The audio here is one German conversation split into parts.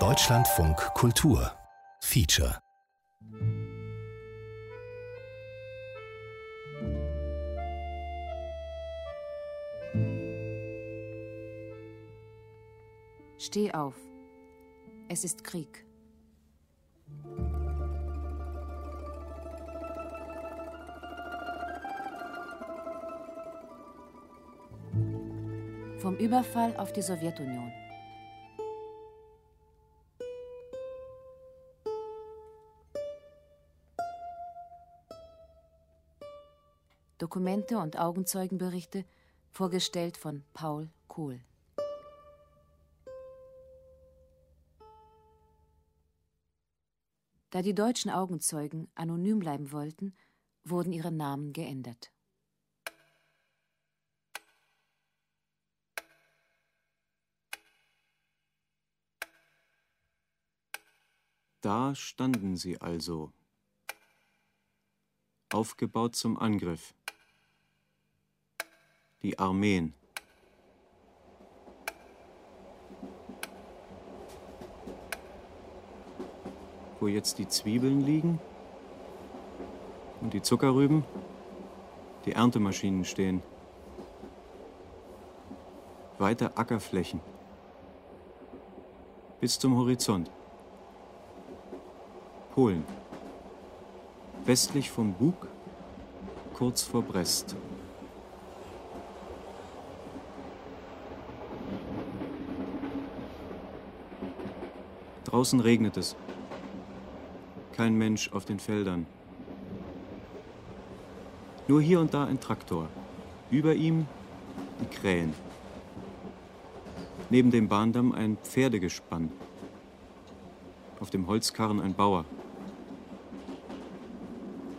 Deutschlandfunk Kultur Feature Steh auf. Es ist Krieg. Vom Überfall auf die Sowjetunion. Dokumente und Augenzeugenberichte, vorgestellt von Paul Kohl. Da die deutschen Augenzeugen anonym bleiben wollten, wurden ihre Namen geändert. Da standen sie also, aufgebaut zum Angriff. Die Armeen. wo jetzt die Zwiebeln liegen und die Zuckerrüben, die Erntemaschinen stehen. Weite Ackerflächen bis zum Horizont. Polen. Westlich vom Bug, kurz vor Brest. Draußen regnet es. Kein Mensch auf den Feldern. Nur hier und da ein Traktor. Über ihm die Krähen. Neben dem Bahndamm ein Pferdegespann. Auf dem Holzkarren ein Bauer.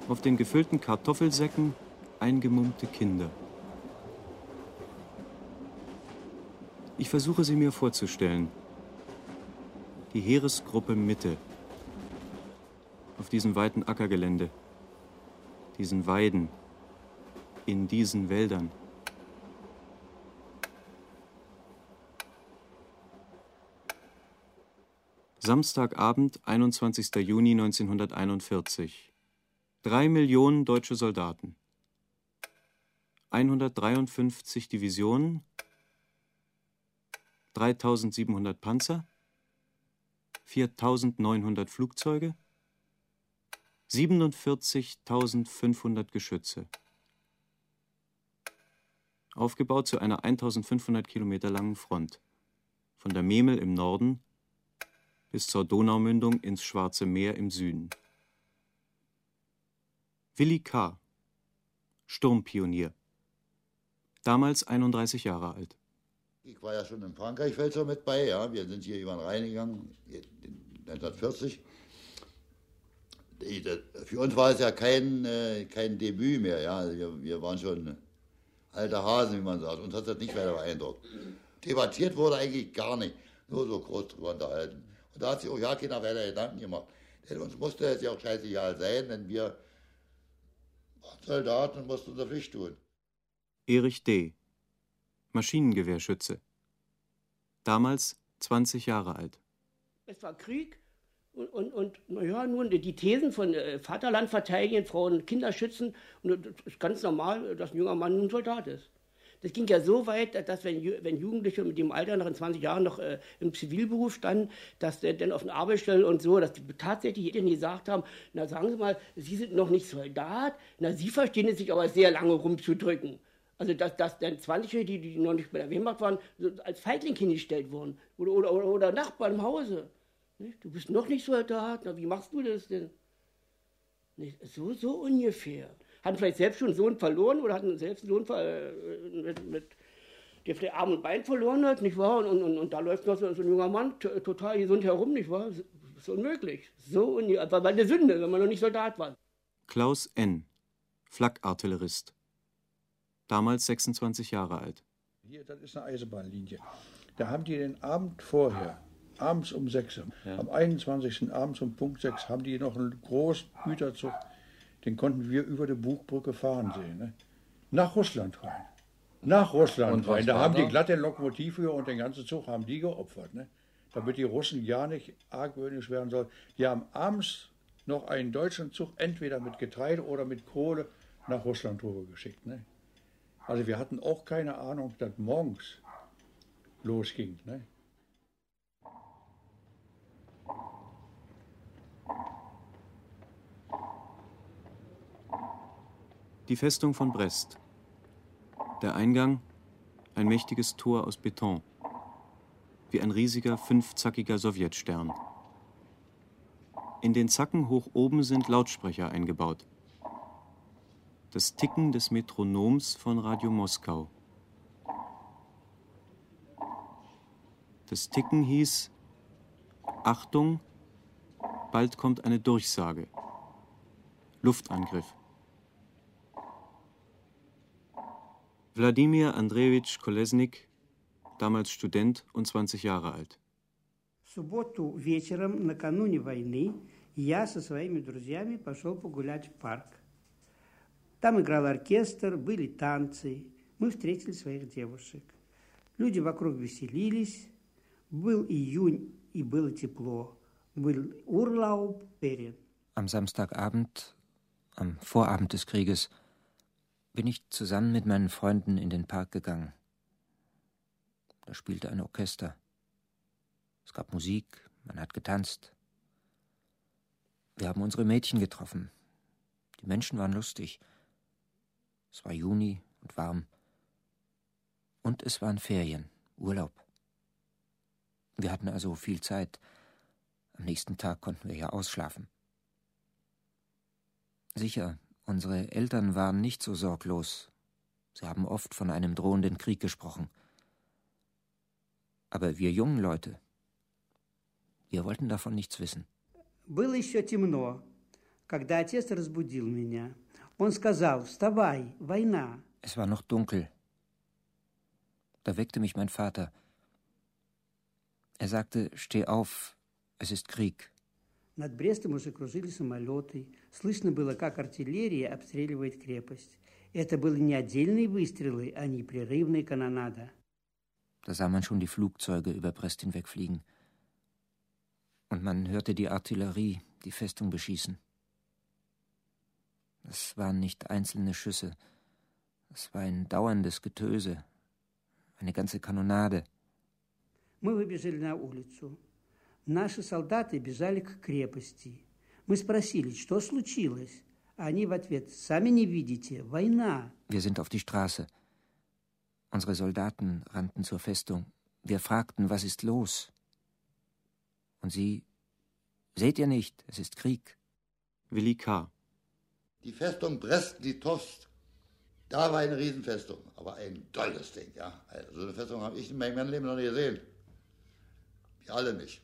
Auf den gefüllten Kartoffelsäcken eingemummte Kinder. Ich versuche sie mir vorzustellen. Die Heeresgruppe Mitte auf diesem weiten Ackergelände, diesen Weiden, in diesen Wäldern. Samstagabend, 21. Juni 1941. Drei Millionen deutsche Soldaten. 153 Divisionen, 3700 Panzer, 4900 Flugzeuge, 47.500 Geschütze. Aufgebaut zu einer 1500 Kilometer langen Front. Von der Memel im Norden bis zur Donaumündung ins Schwarze Meer im Süden. Willi K., Sturmpionier. Damals 31 Jahre alt. Ich war ja schon im Frankreich-Felser mit bei, ja. Wir sind hier über den Rhein gegangen, 1940 für uns war es ja kein, äh, kein Debüt mehr. Ja. Also wir, wir waren schon alte Hasen, wie man sagt. Uns hat das nicht weiter beeindruckt. Debattiert wurde eigentlich gar nicht. Nur so kurz drüber unterhalten. Und da hat sich auch ja keiner weiter Gedanken gemacht. Denn uns musste es ja auch scheißegal sein, denn wir waren Soldaten und mussten unsere Pflicht tun. Erich D., Maschinengewehrschütze. Damals 20 Jahre alt. Es war Krieg und, und, und naja, nun die Thesen von äh, Vaterland verteidigen, Frauen, Kinder schützen. Und das ist ganz normal, dass ein junger Mann ein Soldat ist. Das ging ja so weit, dass wenn, wenn Jugendliche mit dem Alter noch in 20 Jahren noch äh, im Zivilberuf standen, dass der dann auf den Arbeitsstellen und so, dass die tatsächlich denen gesagt haben, na sagen Sie mal, Sie sind noch nicht Soldat, na Sie verstehen es sich aber sehr lange rumzudrücken. Also dass, dass dann 20-Jährige, die, die noch nicht bei der Wehrmacht waren, als Feigling hingestellt wurden. Oder, oder, oder, oder Nachbarn im Hause. Du bist noch nicht Soldat, na, wie machst du das denn? So, so ungefähr. Hatten vielleicht selbst schon einen Sohn verloren oder hatten selbst einen Sohn äh, mit, mit, der vielleicht Arm und Bein verloren hat, nicht wahr? Und, und, und da läuft noch so, so ein junger Mann total gesund herum, nicht wahr? Das ist unmöglich. So ungefähr. War eine Sünde, wenn man noch nicht Soldat war. Klaus N., Flakartillerist. Damals 26 Jahre alt. Hier, das ist eine Eisenbahnlinie. Da haben die den Abend vorher abends um 6 Ja. Am 21. abends um Punkt 6 haben die noch einen großen Güterzug, den konnten wir über die Buchbrücke fahren sehen. Ne? Nach Russland rein. Nach Russland rein. Da haben die glatte Lokomotivführer und den ganzen Zug haben die geopfert, ne? damit die Russen ja nicht argwöhnisch werden sollen. Die haben abends noch einen deutschen Zug entweder mit Getreide oder mit Kohle nach Russland geschickt. Ne? Also wir hatten auch keine Ahnung, dass morgens losging. Ne? Die Festung von Brest. Der Eingang ein mächtiges Tor aus Beton, wie ein riesiger fünfzackiger Sowjetstern. In den Zacken hoch oben sind Lautsprecher eingebaut Das Ticken des Metronoms von Radio Moskau. Das Ticken hieß Achtung, bald kommt eine Durchsage. Luftangriff. Wladimir Andrejewitsch Kolesnik, damals Student und 20 Jahre alt. субботу вечером, накануне войны, я со своими друзьями пошел погулять в парк. Там играл оркестр, были танцы. Мы встретили своих девушек. Люди вокруг веселились. Был июнь, и было тепло. Был Urlaub, Ferien. Am Samstagabend, am Vorabend des Krieges, bin ich zusammen mit meinen Freunden in den Park gegangen. Da spielte ein Orchester. Es gab Musik, man hat getanzt. Wir haben unsere Mädchen getroffen. Die Menschen waren lustig. Es war Juni und warm. Und es waren Ferien, Urlaub. Wir hatten also viel Zeit. Am nächsten Tag konnten wir ja ausschlafen. Sicher, unsere Eltern waren nicht so sorglos. Sie haben oft von einem drohenden Krieg gesprochen. Aber wir jungen Leute, wir wollten davon nichts wissen. Было еще темно, когда отец разбудил меня. Он сказал, вставай, война. Es war noch dunkel. Da weckte mich mein Vater. Er sagte, steh auf, es ist Krieg. Над Брестом уже кружили самолеты. Слышно было, как артиллерия обстреливает крепость. Это были не отдельные выстрелы, а непрерывная канонада. Da sah man schon die Flugzeuge über Brest hinwegfliegen. Und man hörte die Artillerie die Festung beschießen. Es waren nicht einzelne Schüsse. Es war ein dauerndes Getöse. Eine ganze Kanonade. Мы выбежали на улицу. Наши солдаты бежали к крепости. Мы спросили, что случилось? А они в ответ, сами не видите, война. Wir sind auf die Straße. Unsere Soldaten rannten zur Festung. Wir fragten, was ist los? Und sie, seht ihr nicht, es ist Krieg. Willi K. Die Festung Brest-Litovsk, da war eine Riesenfestung, aber ein tolles Ding, ja. Also so eine Festung habe ich in meinem Leben noch nie gesehen. Wir alle nicht.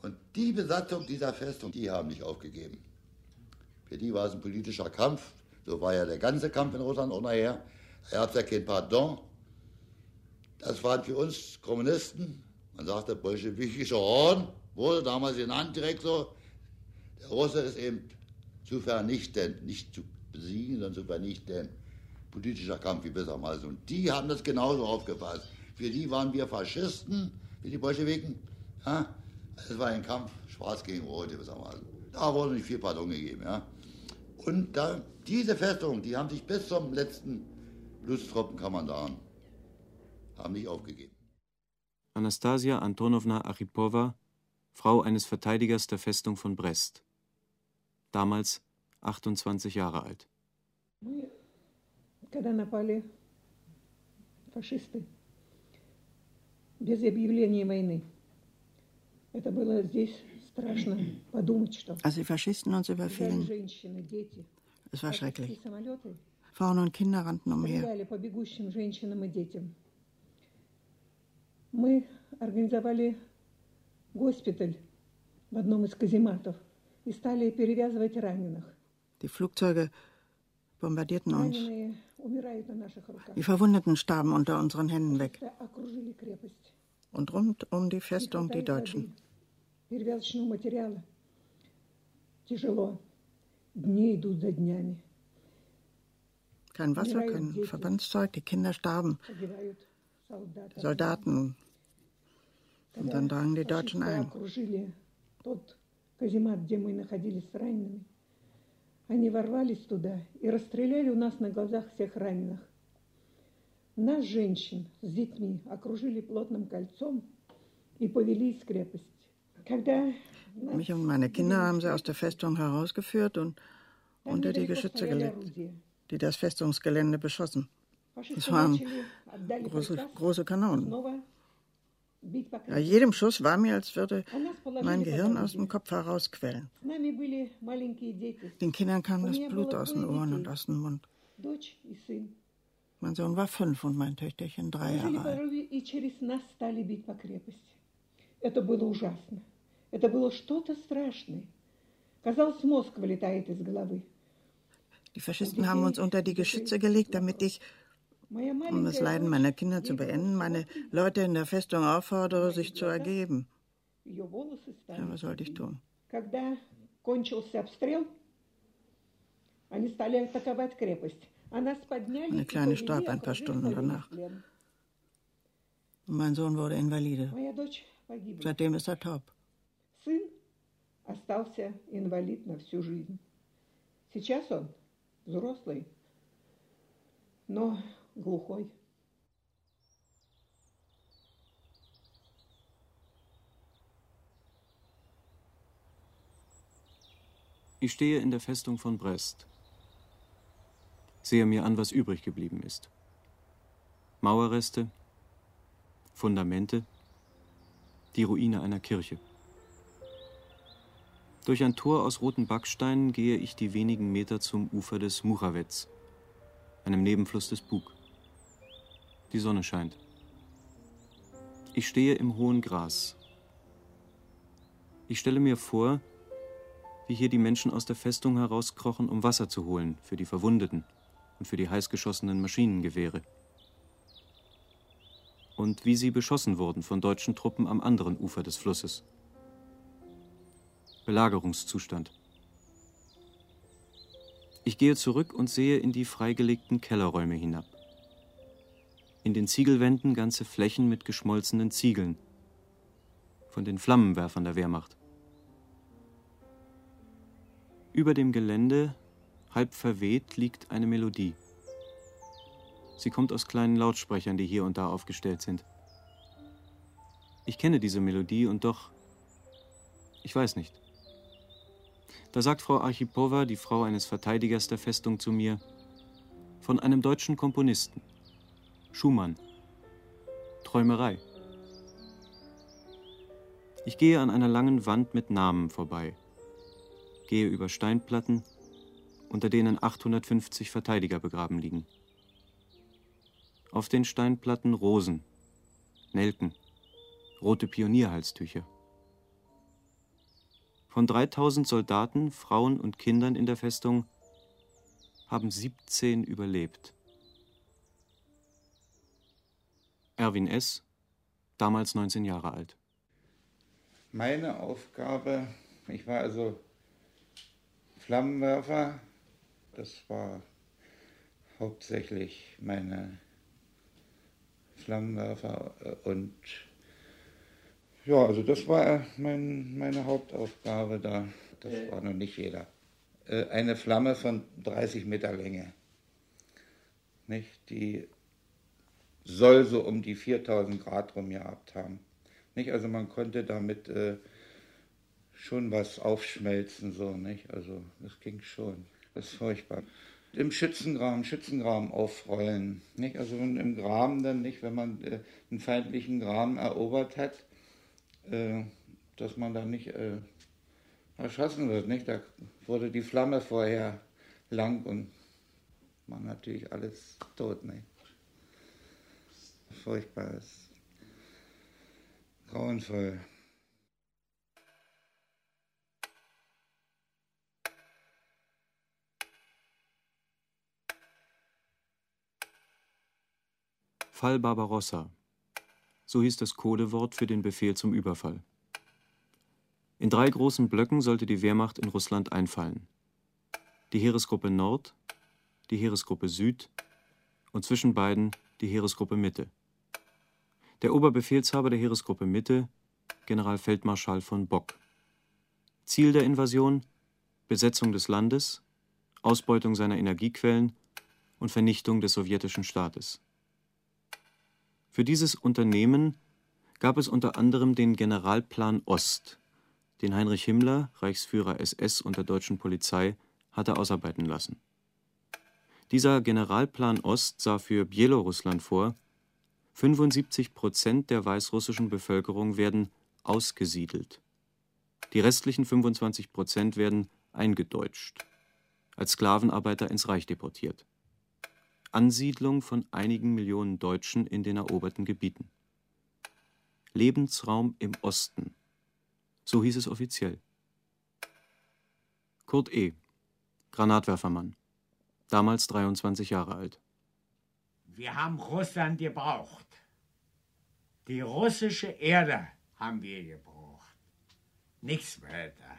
Und die Besatzung dieser Festung, die haben nicht aufgegeben. Für die war es ein politischer Kampf. So war ja der ganze Kampf in Russland auch nachher. Da gab es ja kein Pardon. Das waren für uns Kommunisten, man sagte bolschewistischer Orden, wurde damals genannt direkt so. Der Russe ist eben zu vernichten, nicht zu besiegen, sondern zu vernichten. Politischer Kampf, wie besser mal so. Und die haben das genauso aufgefasst. Für die waren wir Faschisten, für die Bolschewiken. Ja? Es war ein Kampf, schwarz gegen rot, gewissermaßen. Da wurde nicht viel Pardon gegeben. Ja? Und da, diese Festung, die haben sich bis zum letzten Blutstropfen, kann man sagen, haben nicht aufgegeben. Anastasia Antonowna Aripova, Frau eines Verteidigers der Festung von Brest Damals 28 Jahre alt. Когда напали фашисты, без объявления войны, это было здесь страшно подумать, что... Als die Faschisten uns überfielen, es war schrecklich. Frauen und Kinder rannten umher. по бегущим женщинам и детям. Мы организовали госпиталь в одном из казематов и стали перевязывать раненых. Die Flugzeuge bombardierten uns. Раненые умирают на наших руках. Die Verwundeten starben unter unseren Händen weg. Окружили крепость. Und rund um die Festung die Deutschen. Перевязочного материала. Тяжело. Дни идут за днями. kein Wasser, kein Verbandszeug, die Kinder starben. Die Soldaten. Und dann drangen die Deutschen ein. Они ворвались туда и расстреляли у нас на глазах всех раненых. Нас, женщин, с детьми окружили плотным кольцом и повели из крепости. Когда Mich und meine Kinder haben sie aus der Festung herausgeführt und unter die Geschütze gelegt, die das Festungsgelände beschossen. Es waren große, große Kanonen. Bei jedem Schuss war mir, als würde mein Gehirn aus dem Kopf herausquellen. Den Kindern kam das Blut aus den Ohren und aus dem Mund. Mein Sohn war fünf und mein Töchterchen drei Jahre alt. Это было что-то страшное. Казалось, мозг вылетает из головы. Die Faschisten haben uns unter die Geschütze gelegt, damit ich, um das Leiden meiner Kinder zu beenden, meine Leute in der Festung auffordere, sich zu ergeben. Ja, was sollte ich tun? Meine Kleine starb ein paar Stunden danach. Und mein Sohn wurde Invalide. Seitdem ist er taub. Сын остался инвалид на всю жизнь. Сейчас он взрослый, но глухой. Ich stehe in der Festung von Brest. Sehe mir an, was übrig geblieben ist. Mauerreste, Fundamente, die Ruine einer Kirche. Durch ein Tor aus roten Backsteinen gehe ich die wenigen Meter zum Ufer des Muchavets, einem Nebenfluss des Bug. Die Sonne scheint. Ich stehe im hohen Gras. Ich stelle mir vor, wie hier die Menschen aus der Festung herauskrochen, um Wasser zu holen für die Verwundeten und für die heißgeschossenen Maschinengewehre. Und wie sie beschossen wurden von deutschen Truppen am anderen Ufer des Flusses. Belagerungszustand. Ich gehe zurück und sehe in die freigelegten Kellerräume hinab. In den Ziegelwänden ganze Flächen mit geschmolzenen Ziegeln. Von den Flammenwerfern der Wehrmacht. Über dem Gelände, halb verweht, liegt eine Melodie. Sie kommt aus kleinen Lautsprechern, die hier und da aufgestellt sind. Ich kenne diese Melodie und doch, ich weiß nicht. Da sagt Frau Archipowa, die Frau eines Verteidigers der Festung, zu mir, von einem deutschen Komponisten. Schumann. Träumerei. Ich gehe an einer langen Wand mit Namen vorbei, gehe über Steinplatten, unter denen 850 Verteidiger begraben liegen. Auf den Steinplatten Rosen, Nelken, rote Pionierhalstücher. Von 3000 Soldaten, Frauen und Kindern in der Festung haben 17 überlebt. Erwin S., damals 19 Jahre alt. Meine Aufgabe, ich war also Flammenwerfer, das war hauptsächlich meine Flammenwerfer und ja, also das war mein, meine Hauptaufgabe da. Das war noch nicht jeder. Äh, eine Flamme von 30 Meter Länge. Nicht? Die soll so um die 4000 Grad rum gehabt haben. Nicht? Also man konnte damit äh, schon was aufschmelzen, so, nicht? Also das ging schon. Das ist furchtbar. Im Schützengraben, Schützengraben aufrollen. Nicht? Also im Graben dann nicht, wenn man äh, einen feindlichen Graben erobert hat, äh, dass man da nicht äh, erschossen wird. Nicht? Da wurde die Flamme vorher lang und man natürlich alles tot. Nicht? Furchtbar ist. Grauenvoll. Fall Barbarossa so hieß das Codewort für den Befehl zum Überfall. In drei großen Blöcken sollte die Wehrmacht in Russland einfallen. Die Heeresgruppe Nord, die Heeresgruppe Süd und zwischen beiden die Heeresgruppe Mitte. Der Oberbefehlshaber der Heeresgruppe Mitte, Generalfeldmarschall von Bock. Ziel der Invasion Besetzung des Landes, Ausbeutung seiner Energiequellen und Vernichtung des sowjetischen Staates. Für dieses Unternehmen gab es unter anderem den Generalplan Ost, den Heinrich Himmler, Reichsführer SS und der deutschen Polizei, hatte ausarbeiten lassen. Dieser Generalplan Ost sah für Bielorussland vor, 75 Prozent der weißrussischen Bevölkerung werden ausgesiedelt. Die restlichen 25 Prozent werden eingedeutscht, als Sklavenarbeiter ins Reich deportiert. Ansiedlung von einigen Millionen Deutschen in den eroberten Gebieten. Lebensraum im Osten. So hieß es offiziell. Kurt E., Granatwerfermann, damals 23 Jahre alt. Wir haben Russland gebraucht. Die russische Erde haben wir gebraucht. Nichts weiter.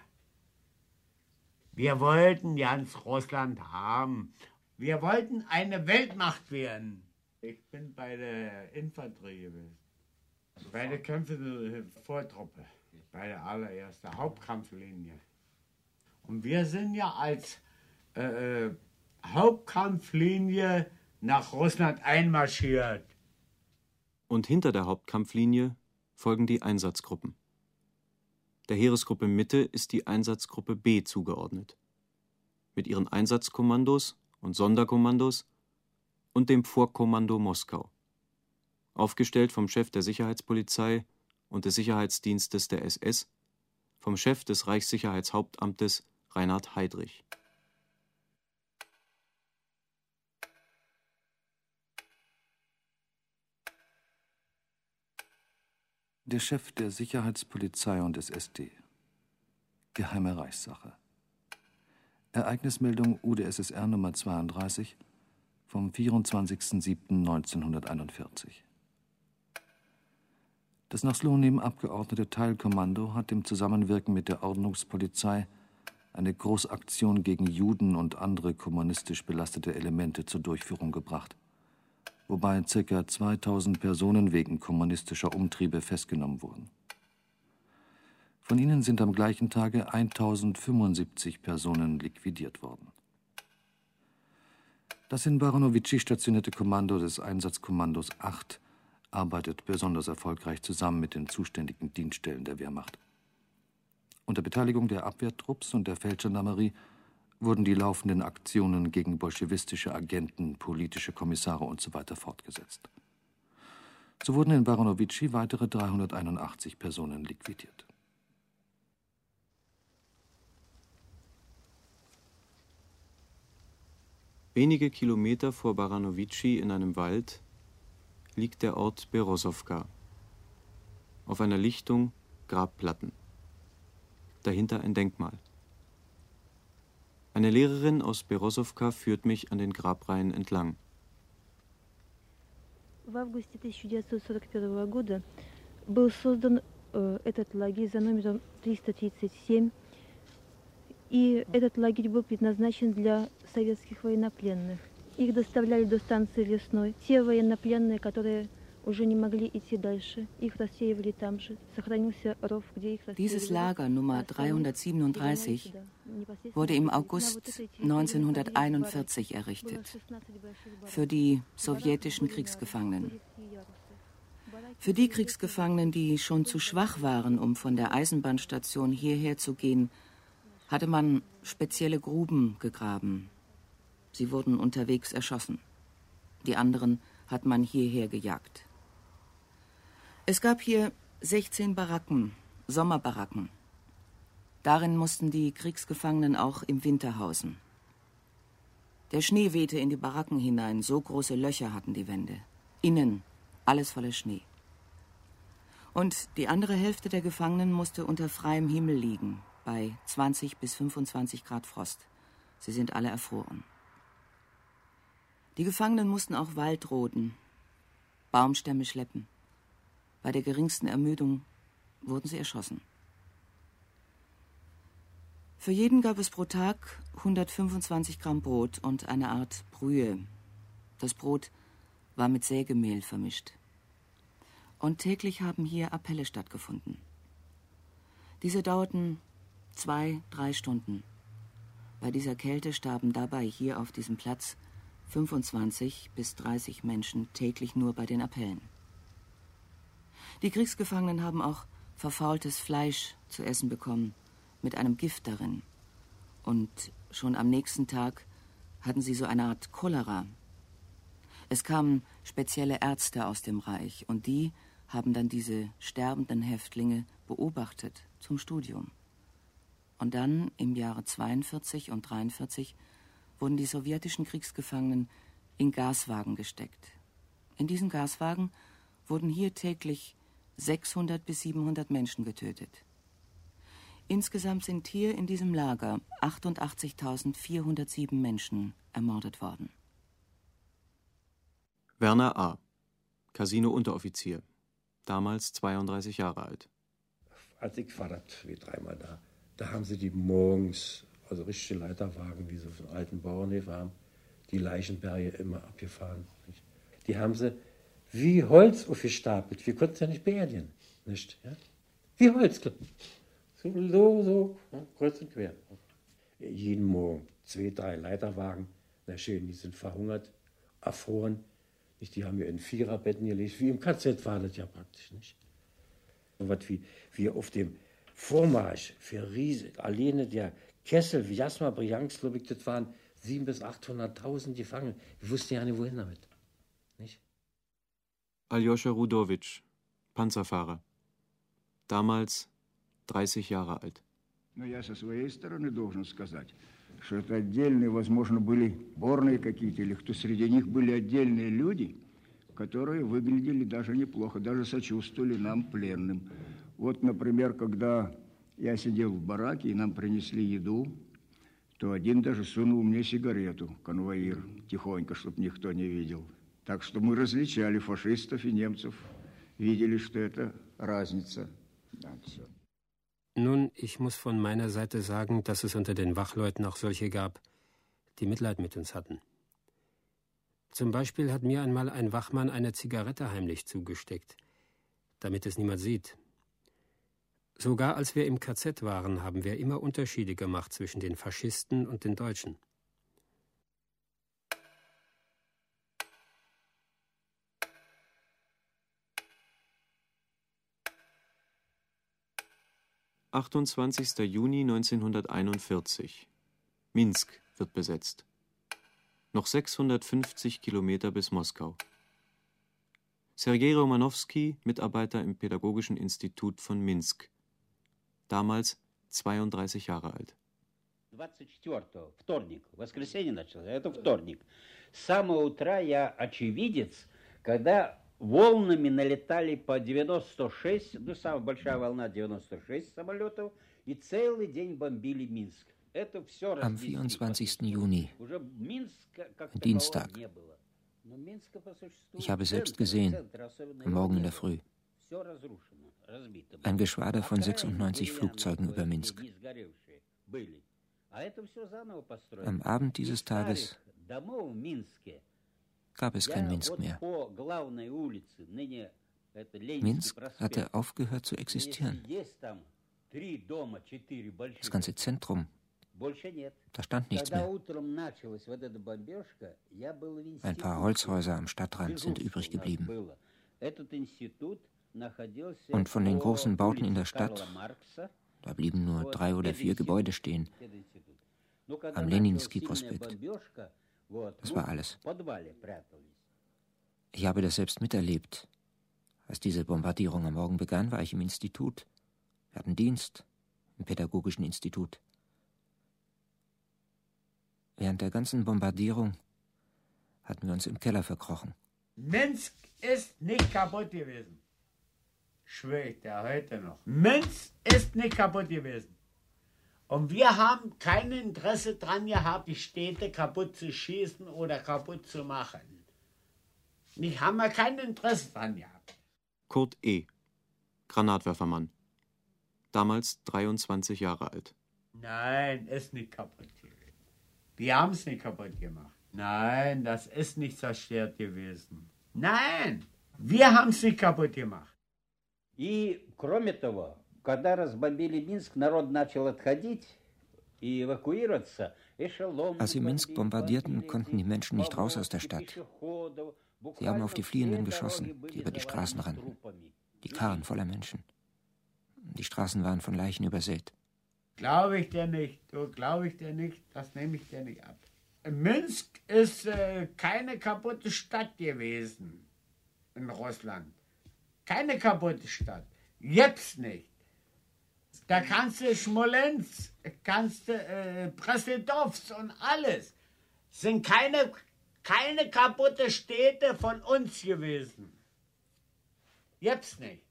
Wir wollten ganz Russland haben. Wir wollten eine Weltmacht werden. Ich bin bei der Infanterie gewesen. Bei der kämpfenden Vortruppe. Bei der allerersten Hauptkampflinie. Und wir sind ja als äh, äh Hauptkampflinie nach Russland einmarschiert. Und hinter der Hauptkampflinie folgen die Einsatzgruppen. Der Heeresgruppe Mitte ist die Einsatzgruppe B zugeordnet. Mit ihren Einsatzkommandos und Sonderkommandos und dem Vorkommando Moskau. Aufgestellt vom Chef der Sicherheitspolizei und des Sicherheitsdienstes der SS, vom Chef des Reichssicherheitshauptamtes Reinhard Heydrich. Der Chef der Sicherheitspolizei und des SD. Geheime Reichssache. Ereignismeldung UdSSR Nummer 32 vom 24.07.1941. Das nach Slonim abgeordnete Teilkommando hat im Zusammenwirken mit der Ordnungspolizei eine Großaktion gegen Juden und andere kommunistisch belastete Elemente zur Durchführung gebracht wobei ca. 2000 Personen wegen kommunistischer Umtriebe festgenommen wurden. Von ihnen sind am gleichen Tage 1075 Personen liquidiert worden. Das in Baranowitschi stationierte Kommando des Einsatzkommandos 8 arbeitet besonders erfolgreich zusammen mit den zuständigen Dienststellen der Wehrmacht. Unter Beteiligung der Abwehrtrupps und der Feldgendarmerie wurden die laufenden Aktionen gegen bolschewistische Agenten, politische Kommissare usw. So fortgesetzt. So wurden in Baranowitschi weitere 381 Personen liquidiert. Wenige Kilometer vor Baranowitschi in einem Wald liegt der Ort Berosowka. Auf einer Lichtung Grabplatten. Dahinter ein Denkmal. Eine Lehrerin aus Berosowka führt mich an den Grabreihen entlang. В августе 1941 года был создан э, этот лагерь за номером 337, и этот лагерь был предназначен для советских военнопленных. Их доставляли до станции Лесной. Те военнопленные, которые Dieses Lager Nummer 337 wurde im August 1941 errichtet für die sowjetischen Kriegsgefangenen. Für die Kriegsgefangenen, die schon zu schwach waren, um von der Eisenbahnstation hierher zu gehen, hatte man spezielle Gruben gegraben. Sie wurden unterwegs erschossen. Die anderen hat man hierher gejagt. Es gab hier 16 Baracken, Sommerbaracken. Darin mussten die Kriegsgefangenen auch im Winter hausen. Der Schnee wehte in die Baracken hinein, so große Löcher hatten die Wände. Innen alles voller Schnee. Und die andere Hälfte der Gefangenen musste unter freiem Himmel liegen, bei 20 bis 25 Grad Frost. Sie sind alle erfroren. Die Gefangenen mussten auch Wald roden, Baumstämme schleppen. Bei der geringsten Ermüdung wurden sie erschossen. Für jeden gab es pro Tag 125 Gramm Brot und eine Art Brühe. Das Brot war mit Sägemehl vermischt. Und täglich haben hier Appelle stattgefunden. Diese dauerten zwei, drei Stunden. Bei dieser Kälte starben dabei hier auf diesem Platz 25 bis 30 Menschen täglich nur bei den Appellen. Die Kriegsgefangenen haben auch verfaultes Fleisch zu essen bekommen, mit einem Gift darin. Und schon am nächsten Tag hatten sie so eine Art Cholera. Es kamen spezielle Ärzte aus dem Reich und die haben dann diese sterbenden Häftlinge beobachtet zum Studium. Und dann im Jahre 42 und 43 wurden die sowjetischen Kriegsgefangenen in Gaswagen gesteckt. In diesen Gaswagen wurden hier täglich 600 bis 700 Menschen getötet. Insgesamt sind hier in diesem Lager 88.407 Menschen ermordet worden. Werner A., Casino-Unteroffizier, damals 32 Jahre alt. Als ich war wie dreimal da. Da haben sie die morgens, also richtige Leiterwagen, wie sie von alten Bauernhöfen haben, die Leichenberge immer abgefahren. Die haben sie wie Holz aufgestapelt. Wir konnten es ja nicht beerdigen. Nicht? Ja? Wie Holz. So, so, ja, kreuz und quer. Jeden Morgen zwei, drei Leiterwagen. Na schön, die sind verhungert, erfroren. Nicht, die haben ja in Viererbetten gelegt. Wie im KZ war das ja praktisch. Nicht? Und was wie, wie auf dem Vormarsch für Riese, alleine der Kessel, Jasma, Briansk, glaube ich, das waren 700.000 bis 800.000 Gefangene. Wir wussten ja nicht, wohin damit. Nicht? Aljoscha Rudowitsch, Panzerfahrer. Damals 30 Jahre alt. Но я со своей стороны должен сказать, что отдельные, возможно, были борные какие-то, или кто среди них были отдельные люди, которые выглядели даже неплохо, даже сочувствовали нам, пленным. Вот, например, когда я сидел в бараке, и нам принесли еду, то один даже сунул мне сигарету, конвоир, тихонько, чтобы никто не видел. Так что мы различали фашистов и немцев, видели, что это разница. Да, все. Nun, ich muss von meiner Seite sagen, dass es unter den Wachleuten auch solche gab, die Mitleid mit uns hatten. Zum Beispiel hat mir einmal ein Wachmann eine Zigarette heimlich zugesteckt, damit es niemand sieht. Sogar als wir im KZ waren, haben wir immer Unterschiede gemacht zwischen den Faschisten und den Deutschen. 28. Juni 1941. Minsk wird besetzt. Noch 650 Kilometer bis Moskau. Sergei Romanowski, Mitarbeiter im Pädagogischen Institut von Minsk. Damals 32 Jahre alt. 24 вторник, воскресенье началось, это вторник. С самого утра я очевидец, когда волнами налетали по 96, ну, самая большая волна 96 самолетов, и целый день бомбили Минск. Это все Am 24. Juni, Dienstag. Ich habe selbst gesehen, am Morgen in der Früh. Ein Geschwader von 96 Flugzeugen über Minsk. Am Abend dieses Tages gab es kein Minsk mehr. Minsk hatte aufgehört zu existieren. Das ganze Zentrum, da stand nichts mehr. Ein paar Holzhäuser am Stadtrand sind übrig geblieben. Und von den großen Bauten in der Stadt, da blieben nur drei oder vier Gebäude stehen. Am Leninski-Prospekt. Das war alles. Ich habe das selbst miterlebt. Als diese Bombardierung am Morgen begann, war ich im Institut. Wir hatten Dienst im Pädagogischen Institut. Während der ganzen Bombardierung hatten wir uns im Keller verkrochen. Minsk ist nicht kaputt gewesen. Schwöre ich dir heute noch. Minsk ist nicht kaputt gewesen. Und wir haben kein Interesse daran gehabt, die Städte kaputt zu schießen oder kaputt zu machen. Nicht haben wir kein Interesse daran gehabt. Kurt E., Granatwerfermann. Damals 23 Jahre alt. Nein, ist nicht kaputt gewesen. Die haben es nicht kaputt gemacht. Nein, das ist nicht zerstört gewesen. Nein, wir haben es nicht kaputt gemacht. И, кроме того, когда разбомбили Минск, народ начал отходить и эвакуироваться. Als sie Minsk bombardierten, konnten die Menschen nicht raus aus der Stadt. Sie haben auf die Fliehenden geschossen, die über die Straßen rannten. Die Karren voller Menschen. Die Straßen waren von Leichen übersät. Glaube ich dir nicht, du glaube ich dir nicht, das nehme ich dir nicht ab. Minsk ist äh, keine kaputte Stadt gewesen in Russland. Keine kaputte Stadt. Jetzt nicht. Da kannst du Smolensk, kannst du äh, Breslitowsk und alles. Sind keine, keine kaputte Städte von uns gewesen. Jetzt nicht.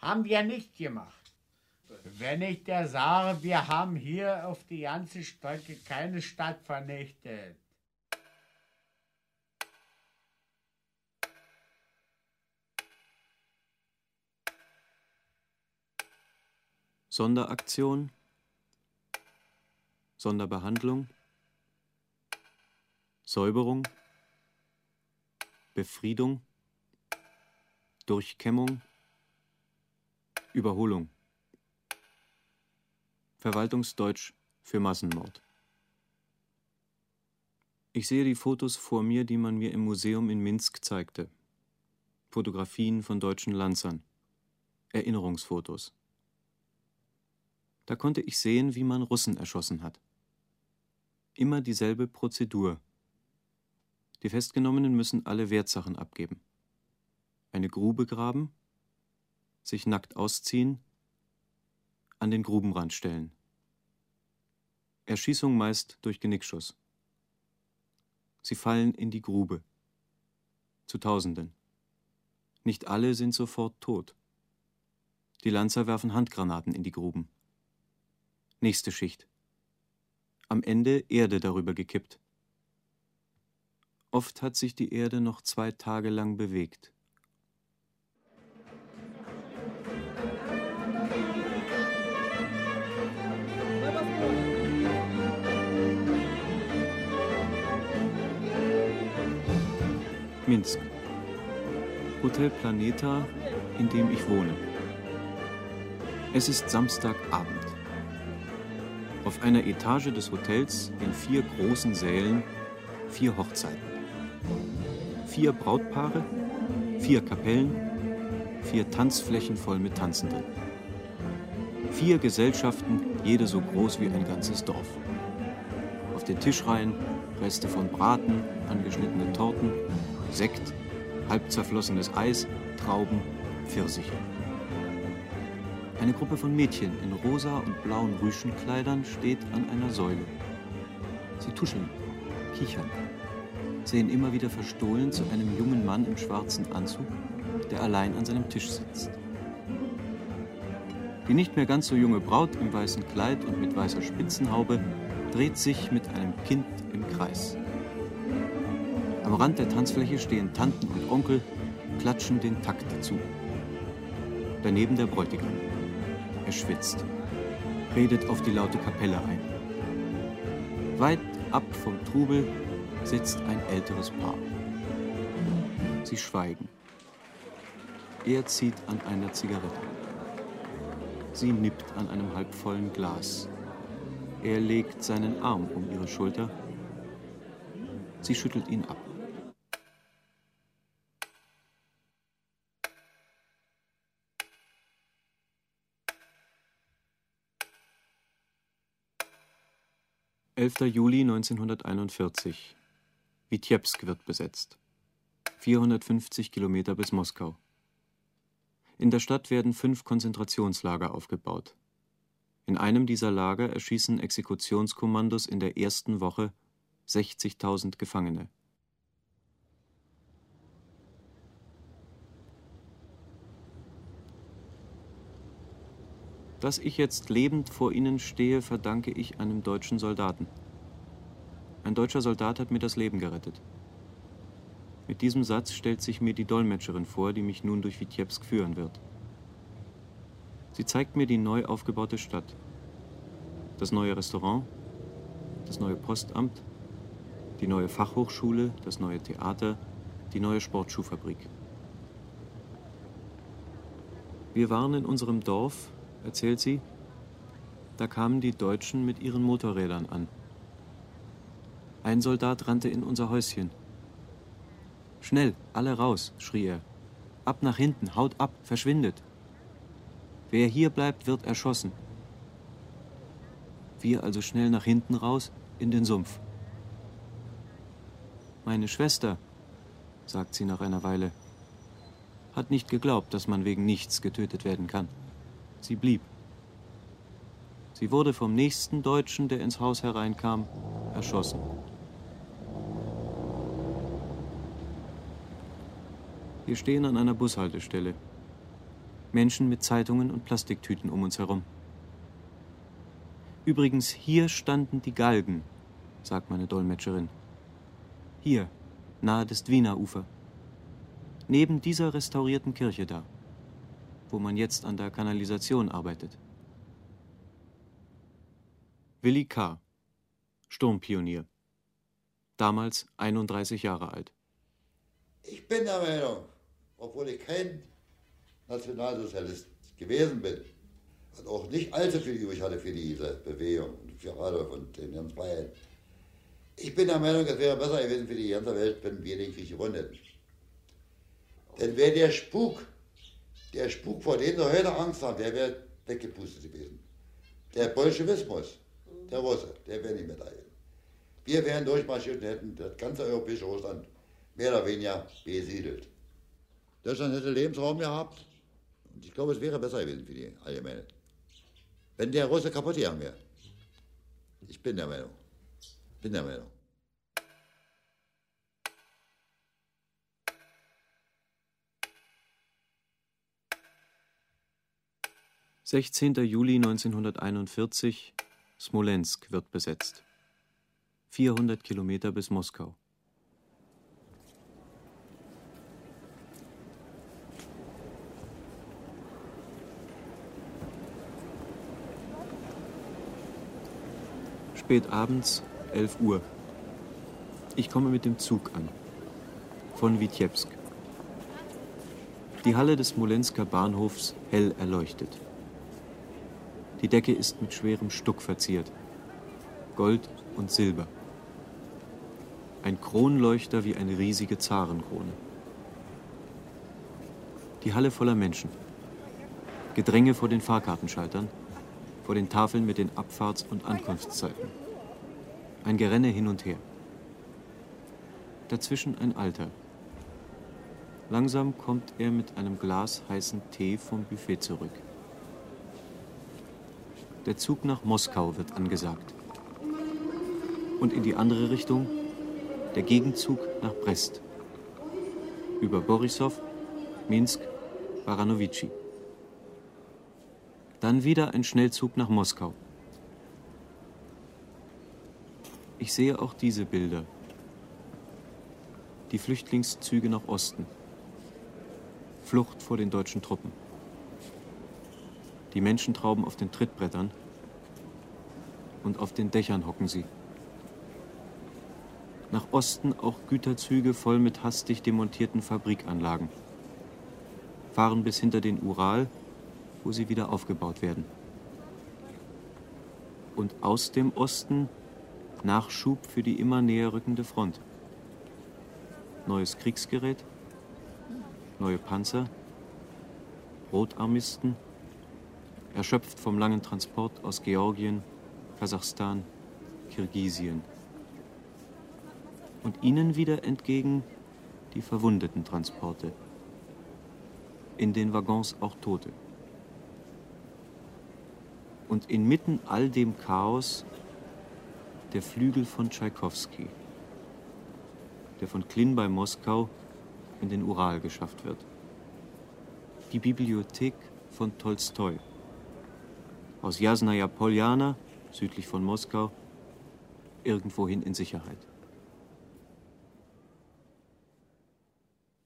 Haben wir nicht gemacht. Wenn ich dir sage, wir haben hier auf die ganze Strecke keine Stadt vernichtet. Sonderaktion, Sonderbehandlung, Säuberung, Befriedung, Durchkämmung, Überholung. Verwaltungsdeutsch für Massenmord. Ich sehe die Fotos vor mir, die man mir im Museum in Minsk zeigte. Fotografien von deutschen Lanzern. Erinnerungsfotos. Da konnte ich sehen, wie man Russen erschossen hat. Immer dieselbe Prozedur. Die Festgenommenen müssen alle Wertsachen abgeben. Eine Grube graben, sich nackt ausziehen, an den Grubenrand stellen. Erschießung meist durch Genickschuss. Sie fallen in die Grube. Zu Tausenden. Nicht alle sind sofort tot. Die Lanzer werfen Handgranaten in die Gruben. Nächste Schicht. Am Ende Erde darüber gekippt. Oft hat sich die Erde noch zwei Tage lang bewegt. Minsk. Hotel Planeta, in dem ich wohne. Es ist Samstagabend. Auf einer Etage des Hotels in vier großen Sälen vier Hochzeiten. Vier Brautpaare, vier Kapellen, vier Tanzflächen voll mit Tanzenden. Vier Gesellschaften, jede so groß wie ein ganzes Dorf. Auf den Tischreihen Reste von Braten, angeschnittene Torten, Sekt, halb zerflossenes Eis, Trauben, Pfirsiche. Eine Gruppe von Mädchen in rosa und blauen Rüschenkleidern steht an einer Säule. Sie tuscheln, kichern, sehen immer wieder verstohlen zu einem jungen Mann im schwarzen Anzug, der allein an seinem Tisch sitzt. Die nicht mehr ganz so junge Braut im weißen Kleid und mit weißer Spitzenhaube dreht sich mit einem Kind im Kreis. Am Rand der Tanzfläche stehen Tanten und Onkel, klatschen den Takt dazu. Daneben der Bräutigam. Er schwitzt, redet auf die laute Kapelle ein. Weit ab vom Trubel sitzt ein älteres Paar. Sie schweigen. Er zieht an einer Zigarette. Sie nippt an einem halbvollen Glas. Er legt seinen Arm um ihre Schulter. Sie schüttelt ihn ab. 11. Juli 1941. Witebsk wird besetzt. 450 Kilometer bis Moskau. In der Stadt werden fünf Konzentrationslager aufgebaut. In einem dieser Lager erschießen Exekutionskommandos in der ersten Woche 60.000 Gefangene. Dass ich jetzt lebend vor Ihnen stehe, verdanke ich einem deutschen Soldaten. Ein deutscher Soldat hat mir das Leben gerettet. Mit diesem Satz stellt sich mir die Dolmetscherin vor, die mich nun durch Witebsk führen wird. Sie zeigt mir die neu aufgebaute Stadt. Das neue Restaurant, das neue Postamt, die neue Fachhochschule, das neue Theater, die neue Sportschuhfabrik. Wir waren in unserem Dorf, erzählt sie, da kamen die Deutschen mit ihren Motorrädern an. Ein Soldat rannte in unser Häuschen. Schnell, alle raus, schrie er. Ab nach hinten, haut ab, verschwindet. Wer hier bleibt, wird erschossen. Wir also schnell nach hinten raus in den Sumpf. Meine Schwester, sagt sie nach einer Weile, hat nicht geglaubt, dass man wegen nichts getötet werden kann. Sie blieb. Sie wurde vom nächsten Deutschen, der ins Haus hereinkam, erschossen. Wir stehen an einer Bushaltestelle. Menschen mit Zeitungen und Plastiktüten um uns herum. Übrigens, hier standen die Galgen, sagt meine Dolmetscherin. Hier, nahe des Dwiner Ufer. Neben dieser restaurierten Kirche da, wo man jetzt an der Kanalisation arbeitet. Willi K., Sturmpionier. Damals 31 Jahre alt. Ich bin der Meinung, obwohl ich kein Nationalsozialist gewesen bin und auch nicht allzu viel übrig hatte für diese Bewegung, für alle von den ganz Freien, ich bin der Meinung, es wäre besser gewesen für die ganze Welt, wenn wir den Krieg gewonnen hätten. Denn wäre der Spuk, der Spuk, vor dem wir heute Angst haben, der wäre weggepustet gewesen. Der Bolschewismus, der Russe, der wäre nicht mehr da gewesen. Wir wären durchmarschiert und hätten das ganze europäische Russland mehr oder weniger besiedelt. Deutschland hätte Lebensraum gehabt und ich glaube, es wäre besser gewesen für die Allgemeine. Wenn der Russe kaputt gegangen wäre. Ich bin der Meinung. Bin der Meinung. Sechzehnter Juli 1941 Smolensk wird besetzt. 400 Kilometer bis Moskau. Spät abends, 11 Uhr. Ich komme mit dem Zug an. Von Witjewsk. Die Halle des Smolensker Bahnhofs hell erleuchtet. Die Decke ist mit schwerem Stuck verziert. Gold und Silber. Ein Kronleuchter wie eine riesige Zarenkrone. Die Halle voller Menschen. Gedränge vor den Fahrkartenschaltern, vor den Tafeln mit den Abfahrts- und Ankunftszeiten. Ein Gerenne hin und her. Dazwischen ein Alter. Langsam kommt er mit einem Glas heißen Tee vom Buffet zurück. Der Zug nach Moskau wird angesagt. Und in die andere Richtung der Gegenzug nach Brest. Über Borissow, Minsk, Baranovici. Dann wieder ein Schnellzug nach Moskau. Ich sehe auch diese Bilder. Die Flüchtlingszüge nach Osten. Flucht vor den deutschen Truppen. Die Menschentrauben auf den Trittbrettern und auf den Dächern hocken sie. Nach Osten auch Güterzüge voll mit hastig demontierten Fabrikanlagen. Fahren bis hinter den Ural, wo sie wieder aufgebaut werden. Und aus dem Osten Nachschub für die immer näher rückende Front. Neues Kriegsgerät, neue Panzer, Rotarmisten, erschöpft vom langen Transport aus Georgien, Kasachstan, Kirgisien. Und ihnen wieder entgegen die verwundeten Transporte. In den Waggons auch Tote. Und inmitten all dem Chaos der Flügel von Tschaikowski, der von Klin bei Moskau in den Ural geschafft wird. Die Bibliothek von Tolstoi. Aus Jasnaja Poljana, südlich von Moskau, irgendwohin in Sicherheit.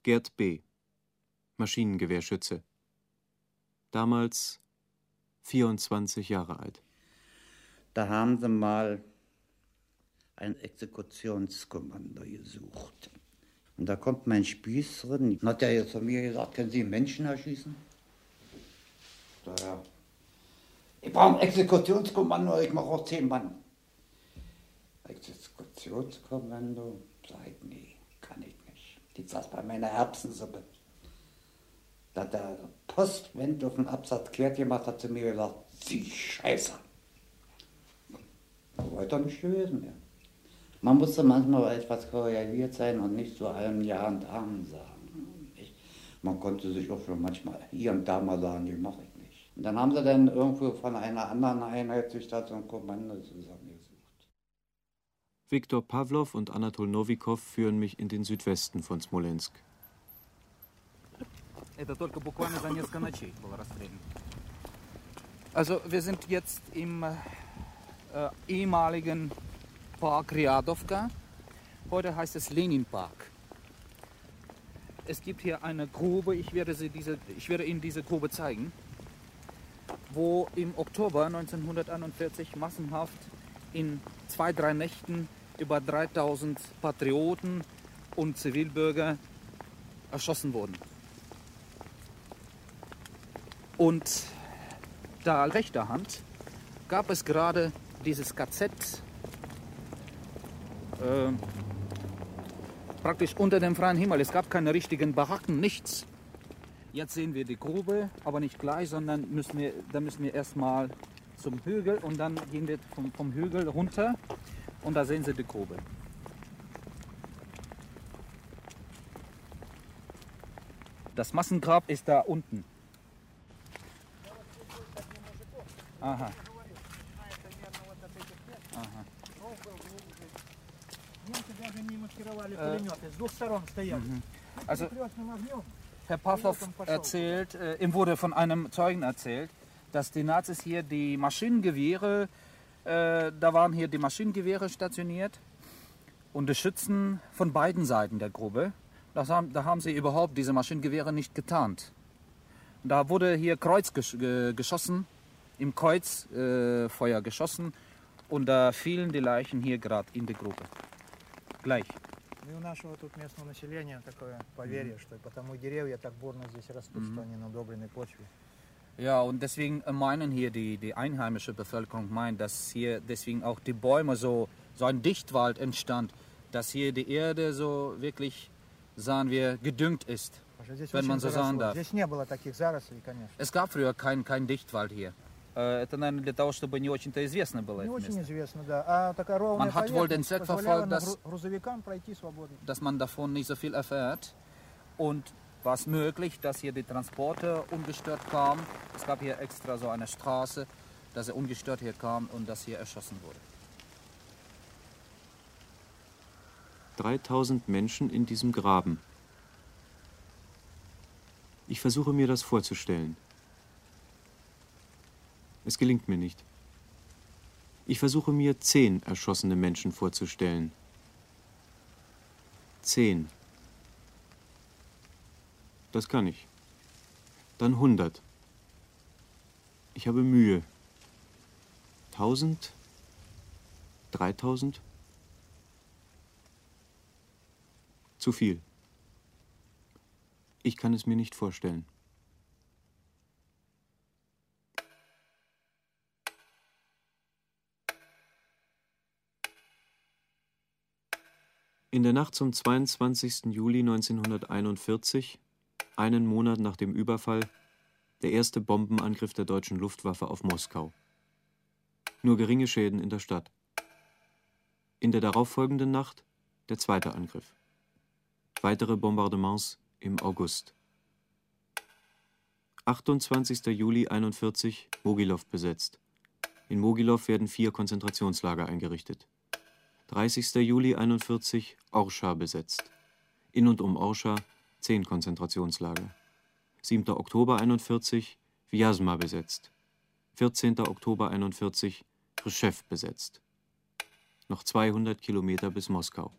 Gerd B., Maschinengewehrschütze. Damals 24 Jahre alt. Da haben sie mal ein Exekutionskommando gesucht. Und da kommt mein Spießerin, hat er jetzt zu mir gesagt, können Sie Menschen erschießen? Da, ja. Ich brauche ein Exekutionskommando, ich mache auch zehn Mann. Exekutionskommando? Sag nee, kann ich nicht. Die saß bei meiner Erbsensuppe. Da hat der Postwend auf den Absatz quert gemacht, hat zu mir gesagt, Sie Scheiße. Weiter nicht gewesen mehr. Man musste manchmal etwas korrigiert sein und nicht zu allem Ja und Amen sagen. Man konnte sich auch schon manchmal hier und da mal sagen, die mache ich. Und dann haben sie dann irgendwo von einer anderen Einheit sich da so ein Kommando zusammengesucht. Viktor Pavlov und Anatol Novikov führen mich in den Südwesten von Smolensk. Also wir sind jetzt im äh, ehemaligen Park Riadovka. Heute heißt es Lenin Park. Es gibt hier eine Grube, ich werde, sie diese, ich werde Ihnen diese Grube zeigen, wo im Oktober 1941 massenhaft in zwei, drei Nächten über 3000 Patrioten und Zivilbürger erschossen wurden. Und da rechter Hand gab es gerade dieses KZ äh, praktisch unter dem freien Himmel. Es gab keine richtigen Baracken, nichts. Jetzt sehen wir die Grube, aber nicht gleich, sondern müssen wir, da müssen wir erstmal zum Hügel und dann gehen wir vom, vom Hügel runter und da sehen Sie die Grube. Das Massengrab ist da unten. Aha. Aha. Also, Herr Pavlov erzählt, äh, ihm wurde von einem Zeugen erzählt, dass die Nazis hier die Maschinengewehre, äh, da waren hier die Maschinengewehre stationiert und die Schützen von beiden Seiten der Grube. Haben, da haben sie überhaupt diese Maschinengewehre nicht getarnt. Da wurde hier Kreuz geschossen, im Kreuzfeuer äh, geschossen und da fielen die Leichen hier gerade in die Grube. Gleich. И у нашего тут местного населения такое поверье, что потому деревья так бурно здесь растут, что они на удобренной почве. Ja, und deswegen meinen hier die, die einheimische Bevölkerung meint, dass hier deswegen auch die Bäume so, so ein Dichtwald entstand, dass hier die Erde so wirklich, sagen wir, gedüngt ist, wenn man so sagen darf. Es gab früher keinen kein Dichtwald hier. Это, наверное, для того, чтобы не очень-то известно было Не это очень место. известно, да. А такая ровная Man hat wohl den поверхность Zweck позволяла verfolgt, на dass, гру- грузовикам пройти свободно. dass man davon nicht so viel erfährt. Und war es möglich, dass hier die Transporte ungestört kamen. Es gab hier extra so eine Straße, dass er ungestört hier kam und dass hier erschossen wurde. 3000 Menschen in diesem Graben. Ich versuche mir das vorzustellen. Es gelingt mir nicht. Ich versuche mir zehn erschossene Menschen vorzustellen. Zehn. Das kann ich. Dann hundert. Ich habe Mühe. Tausend? Dreitausend? Zu viel. Ich kann es mir nicht vorstellen. In der Nacht zum 22. Juli 1941, einen Monat nach dem Überfall, der erste Bombenangriff der deutschen Luftwaffe auf Moskau. Nur geringe Schäden in der Stadt. In der darauffolgenden Nacht der zweite Angriff. Weitere Bombardements im August. 28. Juli 41 Mogilov besetzt. In Mogilov werden vier Konzentrationslager eingerichtet. 30. Juli 41 Orscha besetzt. In und um Orscha zehn Konzentrationslager. 7. Oktober 41 Vyazma besetzt. 14. Oktober 41 Khrushchev besetzt. Noch 200 Kilometer bis Moskau.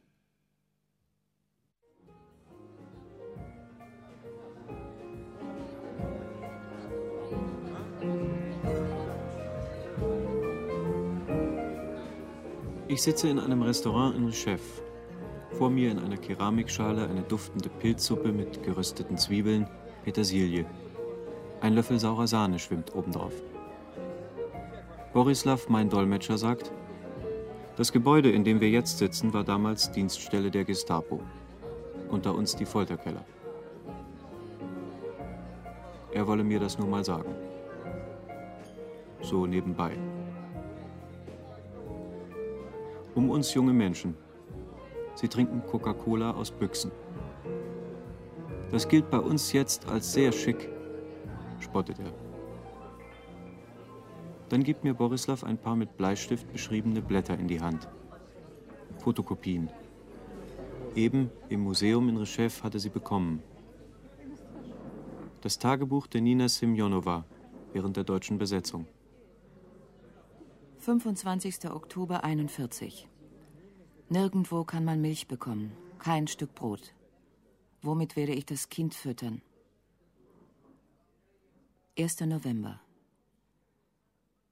Ich sitze in einem Restaurant in Rechef. Vor mir in einer Keramikschale eine duftende Pilzsuppe mit gerösteten Zwiebeln, Petersilie. Ein Löffel saurer Sahne schwimmt obendrauf. Borislav, mein Dolmetscher, sagt, das Gebäude, in dem wir jetzt sitzen, war damals Dienststelle der Gestapo. Unter uns die Folterkeller. Er wolle mir das nur mal sagen. So nebenbei. Um uns junge Menschen. Sie trinken Coca-Cola aus Büchsen. Das gilt bei uns jetzt als sehr schick, spottet er. Dann gibt mir Borislav ein paar mit Bleistift beschriebene Blätter in die Hand. Fotokopien. Eben im Museum in Reshef hatte sie bekommen. Das Tagebuch der Nina Semjonova während der deutschen Besetzung. 25. Oktober 41. Nirgendwo kann man Milch bekommen, kein Stück Brot. Womit werde ich das Kind füttern? 1. November.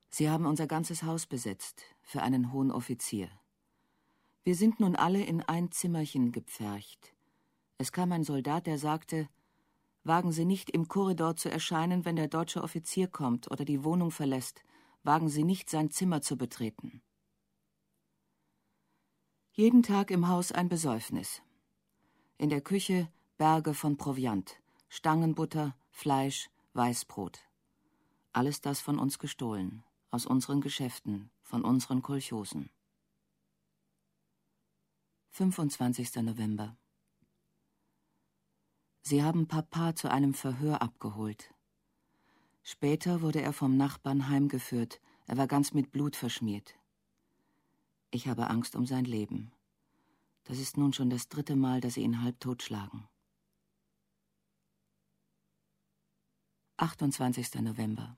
Sie haben unser ganzes Haus besetzt für einen hohen Offizier. Wir sind nun alle in ein Zimmerchen gepfercht. Es kam ein Soldat, der sagte, Wagen Sie nicht im Korridor zu erscheinen, wenn der deutsche Offizier kommt oder die Wohnung verlässt. Wagen Sie nicht, sein Zimmer zu betreten. Jeden Tag im Haus ein Besäufnis. In der Küche Berge von Proviant, Stangenbutter, Fleisch, Weißbrot. Alles das von uns gestohlen aus unseren Geschäften, von unseren Kolchosen. 25. November. Sie haben Papa zu einem Verhör abgeholt. Später wurde er vom Nachbarn heimgeführt, er war ganz mit Blut verschmiert. Ich habe Angst um sein Leben. Das ist nun schon das dritte Mal, dass sie ihn halb totschlagen. 28. November.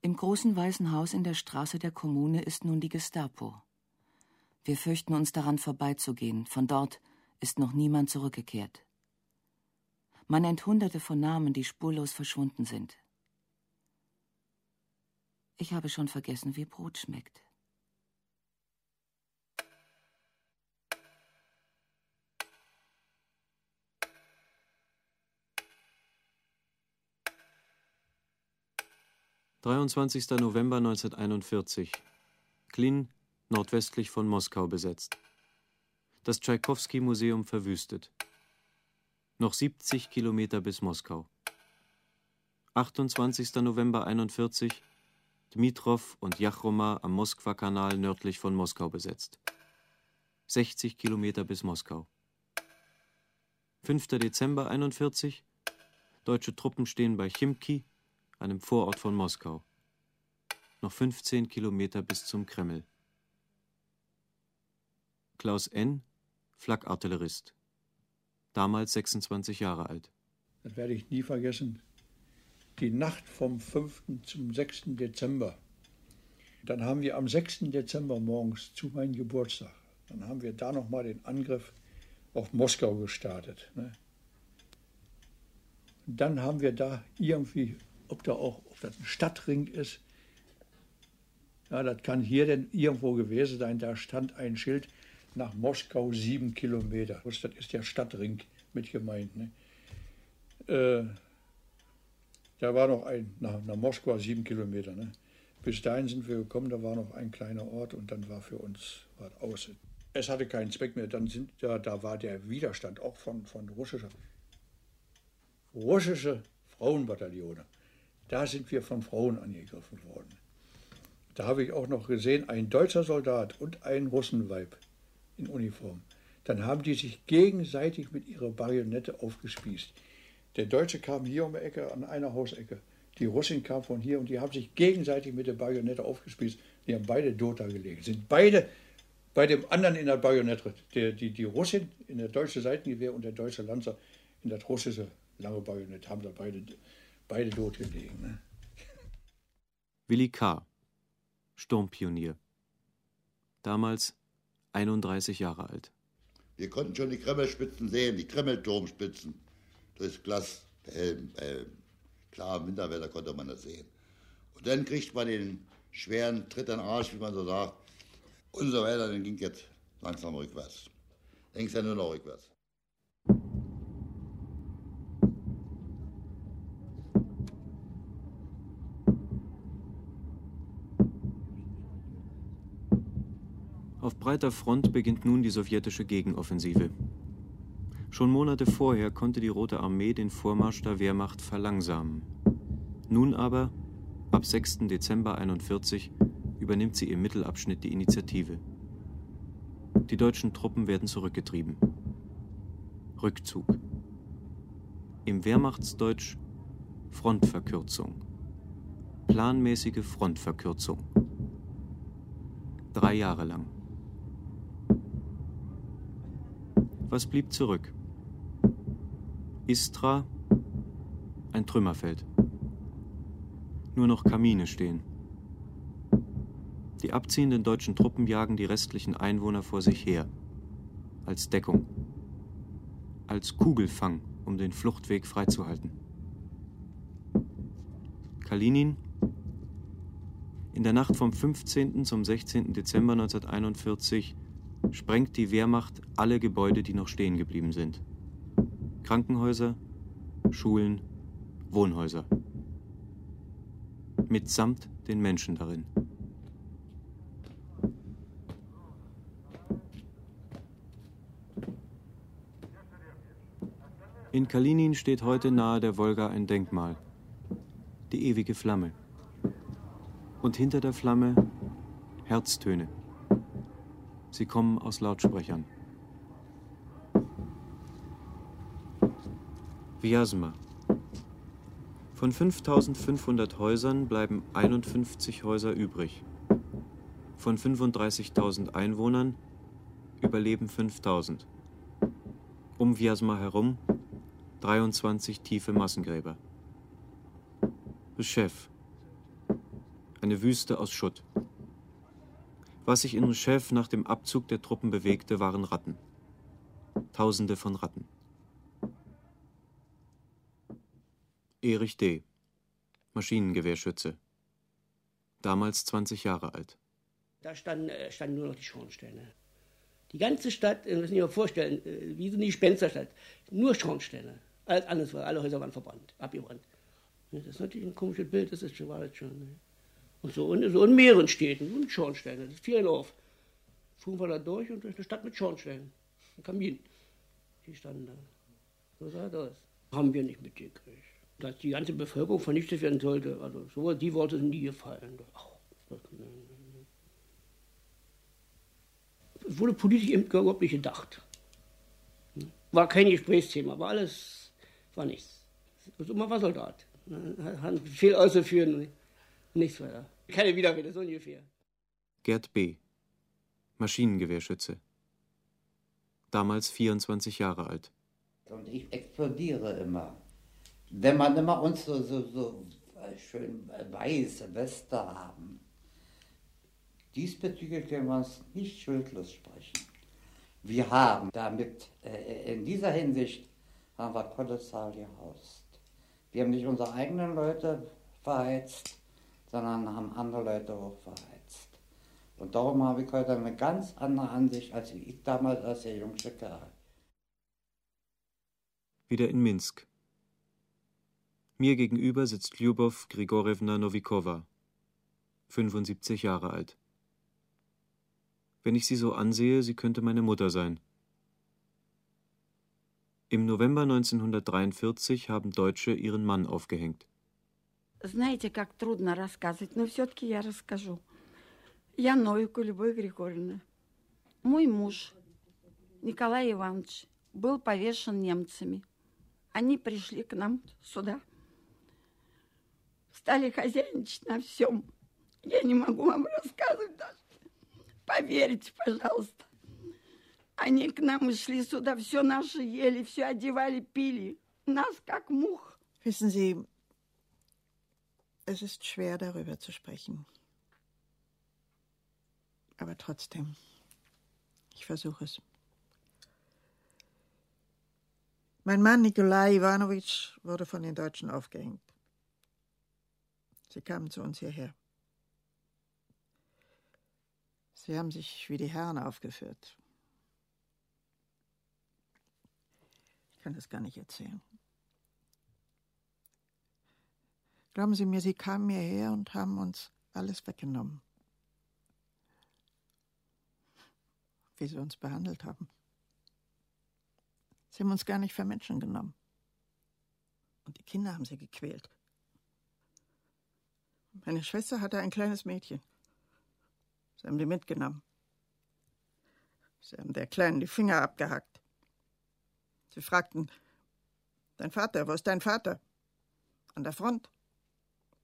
Im großen weißen Haus in der Straße der Kommune ist nun die Gestapo. Wir fürchten uns daran vorbeizugehen. Von dort ist noch niemand zurückgekehrt. Man nennt hunderte von Namen, die spurlos verschwunden sind. Ich habe schon vergessen, wie Brot schmeckt. 23. November 1941. Klin, nordwestlich von Moskau besetzt. Das Tschaikowski-Museum verwüstet. Noch 70 Kilometer bis Moskau. 28. November 41. Dmitrov und Jachroma am Moskwa-Kanal nördlich von Moskau besetzt. 60 Kilometer bis Moskau. 5. Dezember 41. Deutsche Truppen stehen bei Chimki, einem Vorort von Moskau. Noch 15 Kilometer bis zum Kreml. Klaus N., Flakartillerist. Damals 26 Jahre alt. Das werde ich nie vergessen. Die Nacht vom 5. zum 6. Dezember. Dann haben wir am 6. Dezember morgens zu meinem Geburtstag, dann haben wir da nochmal den Angriff auf Moskau gestartet. Ne? Dann haben wir da irgendwie ob da auch ob das ein Stadtring ist. Ja, das kann hier denn irgendwo gewesen sein. Da stand ein Schild nach Moskau sieben Kilometer. Das ist der Stadtring mit gemeint. Ne? Äh, da war noch ein, nach, nach Moskau sieben Kilometer. Ne? Bis dahin sind wir gekommen, da war noch ein kleiner Ort und dann war für uns was aus. Es hatte keinen Zweck mehr. Dann sind, ja, da war der Widerstand auch von, von russischer, russische Frauenbataillone. Da sind wir von Frauen angegriffen worden. Da habe ich auch noch gesehen, ein deutscher Soldat und ein Russenweib in Uniform. Dann haben die sich gegenseitig mit ihrer Bajonette aufgespießt. Der Deutsche kam hier um die Ecke an einer Hausecke. Die Russin kam von hier und die haben sich gegenseitig mit der Bajonette aufgespießt. Die haben beide Dota gelegt. Sind beide bei dem anderen in der Bajonette. Der, die, die Russin in der deutsche Seitengewehr und der deutsche Lanzer in der russische lange Bajonette haben da beide beide tot gelegen. Ne? Willi K., Sturmpionier. Damals 31 Jahre alt. Wir konnten schon die Kremmelspitzen sehen, die Kremmelturmspitzen. Durchs Glas, Helm, Helm. Klar, im Winterwetter konnte man das sehen. Und dann kriegt man den schweren Tritt an den Arsch, wie man so sagt. Und so weiter, dann ging es langsam rückwärts. Dann ging es ja nur noch rückwärts. Auf breiter Front beginnt nun die sowjetische Gegenoffensive. Schon Monate vorher konnte die Rote Armee den Vormarsch der Wehrmacht verlangsamen. Nun aber, ab 6. Dezember 1941, übernimmt sie im Mittelabschnitt die Initiative. Die deutschen Truppen werden zurückgetrieben. Rückzug. Im Wehrmachtsdeutsch Frontverkürzung. Planmäßige Frontverkürzung. Drei Jahre lang. Was blieb zurück? Istra, ein Trümmerfeld. Nur noch Kamine stehen. Die abziehenden deutschen Truppen jagen die restlichen Einwohner vor sich her. Als Deckung. Als Kugelfang, um den Fluchtweg freizuhalten. Kalinin. In der Nacht vom 15. zum 16. Dezember 1941 sprengt die Wehrmacht alle Gebäude, die noch stehen geblieben sind. Krankenhäuser, Schulen, Wohnhäuser. Mitsamt den Menschen darin. In Kalinin steht heute nahe der Wolga ein Denkmal. Die ewige Flamme. Und hinter der Flamme Herztöne. Sie kommen aus Lautsprechern. Vyasma. Von 5500 Häusern bleiben 51 Häuser übrig. Von 35.000 Einwohnern überleben 5000. Um Vyasma herum 23 tiefe Massengräber. Chef. Eine Wüste aus Schutt. Was sich in Chef nach dem Abzug der Truppen bewegte, waren Ratten. Tausende von Ratten. Erich D., Maschinengewehrschütze. Damals 20 Jahre alt. Da standen, äh, standen nur noch die Schornsteine. Die ganze Stadt, das müssen Sie sich vorstellen, äh, wie so eine Gespensterstadt. Nur Schornsteine. Alles anderes war, alle Häuser waren verbrannt, abgebrannt. Das ist natürlich ein komisches Bild, das ist schon, war das schon. Ne? Und so, und so in mehreren Städten, und Schornsteine, das viel auf. Fuhren wir da durch und ist eine Stadt mit Schornsteinen, ein Kamin. Die standen da. So sah das. Haben wir nicht mitgekriegt. Dass die ganze Bevölkerung vernichtet werden sollte, also so, die Worte sind nie gefallen. Ach, das, ne, ne, ne. Es wurde politisch überhaupt nicht gedacht. War kein Gesprächsthema, war alles war nichts. Also man war Soldat. Hat viel auszuführen, nichts weiter. Keine Widerrede, so ungefähr. Gerd B., Maschinengewehrschütze. Damals 24 Jahre alt. Und ich explodiere immer. Wenn man immer uns so, so, so schön weiße Weste haben, diesbezüglich können wir uns nicht schuldlos sprechen. Wir haben damit äh, in dieser Hinsicht haben wir kolossal gehaust. Wir haben nicht unsere eigenen Leute verheizt, sondern haben andere Leute auch verheizt. Und darum habe ich heute eine ganz andere Ansicht, als ich damals als der jüngste Kerl. Wieder in Minsk. Mir gegenüber sitzt Lyubov Grigorevna Novikova, 75 Jahre alt. Wenn ich sie so ansehe, sie könnte meine Mutter sein. Im November 1943 haben Deutsche ihren Mann aufgehängt. Знаете, как трудно рассказывать, но все-таки я расскажу. Я Новику Любовь Григорьевна. Мой муж, Николай Иванович, был повешен немцами. Они пришли к нам сюда. Стали хозяйничать на всем. Я не могу вам рассказывать даже. Поверьте, пожалуйста. Они к нам и шли сюда, все наше ели, все одевали, пили. Нас как мух. Wissen Sie, es ist schwer darüber zu sprechen. Aber trotzdem, ich versuche es. Mein Mann Nikolai Ivanovich wurde von den Deutschen aufgehängt. Sie kamen zu uns hierher. Sie haben sich wie die Herren aufgeführt. Ich kann das gar nicht erzählen. Glauben Sie mir, Sie kamen hierher und haben uns alles weggenommen. Wie Sie uns behandelt haben. Sie haben uns gar nicht für Menschen genommen. Und die Kinder haben sie gequält. Meine Schwester hatte ein kleines Mädchen. Sie haben die mitgenommen. Sie haben der Kleinen die Finger abgehackt. Sie fragten, dein Vater, wo ist dein Vater? An der Front.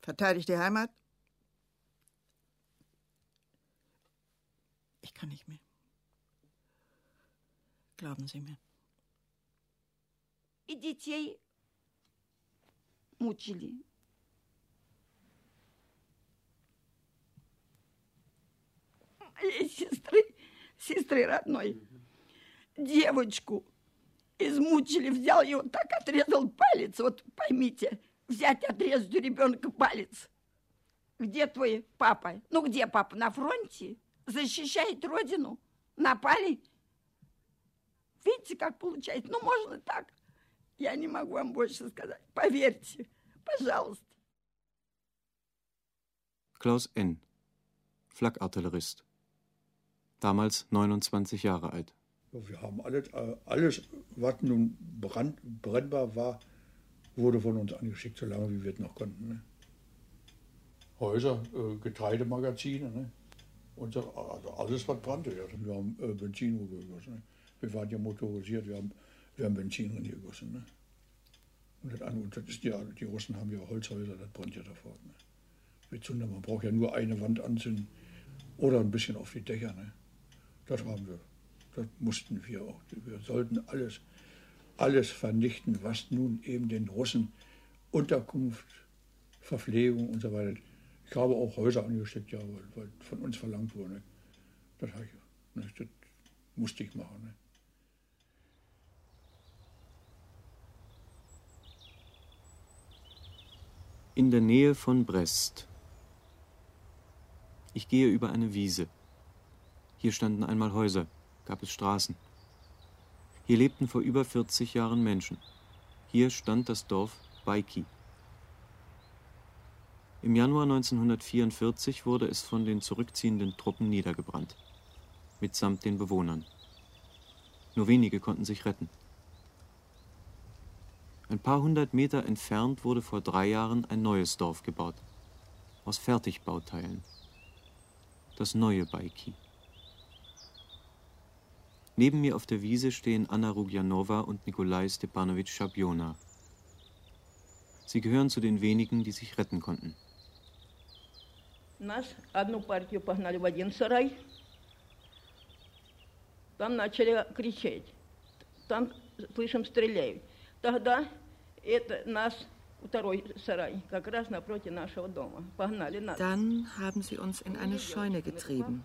Verteidigt die Heimat? Ich kann nicht mehr. Glauben Sie mir. И детей мучили. Моей сестры, сестры родной, девочку измучили, взял ее, так отрезал палец. Вот поймите, взять, отрезать у ребенка палец. Где твой папа? Ну, где папа? На фронте? Защищает родину? Напали? Видите, как получается? Ну, можно так. Я не могу вам больше сказать. Поверьте, пожалуйста. Klaus N., Flakartillerist. Damals 29 Jahre alt. Wir haben alles, äh, alles was nun brand, brennbar war, wurde von uns angeschickt, solange wie wir es noch konnten. Ne? Häuser, äh, Getreidemagazine, ne? Das, also alles, was brannte. Ja. Wir haben äh, Benzin gegossen. Ne? Wir waren ja motorisiert, wir haben, wir haben Benzin gegossen. Ne? Und, das, und das ist ja, die Russen haben ja Holzhäuser, das brennt ja davor. Ne? Mit Zunder, man braucht ja nur eine Wand anzünden oder ein bisschen auf die Dächer. Ne? Das haben wir. Das mussten wir auch. Wir sollten alles, alles vernichten, was nun eben den Russen Unterkunft, Verpflegung und so weiter. Ich habe auch Häuser angesteckt, ja, weil, von uns verlangt wurde. Das, ich, ne, das musste ich machen. Ne. In der Nähe von Brest. Ich gehe über eine Wiese. Hier standen einmal Häuser, gab es Straßen. Hier lebten vor über 40 Jahren Menschen. Hier stand das Dorf Baiki. Im Januar 1944 wurde es von den zurückziehenden Truppen niedergebrannt, mitsamt den Bewohnern. Nur wenige konnten sich retten. Ein paar hundert Meter entfernt wurde vor drei Jahren ein neues Dorf gebaut, aus Fertigbauteilen. Das neue Baiki. Neben mir auf der Wiese stehen Anna Rugjanova und Nikolai Stepanowitsch Schabjona. Sie gehören zu den wenigen, die sich retten konnten. Нас одну партию погнали в один сарай. Там начали кричать. Там, слышим, стреляют. Тогда это нас второй сарай, как раз напротив нашего дома. Погнали нас. Dann haben sie uns in eine Scheune getrieben.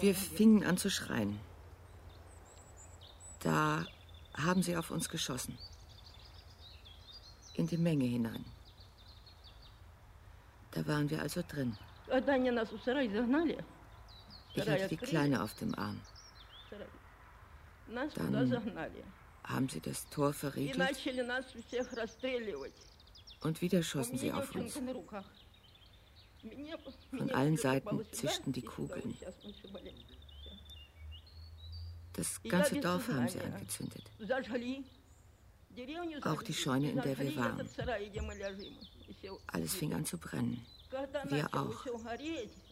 Wir fingen an zu schreien. Da haben sie auf uns geschossen. In die Menge hinein. Da waren wir also drin. Ich hatte die Kleine auf dem Arm. Dann haben sie das Tor verriegelt und wieder schossen sie auf uns. Von allen Seiten zischten die Kugeln. Das ganze Dorf haben sie angezündet. Auch die Scheune, in der wir waren. Alles fing an zu brennen. Wir auch.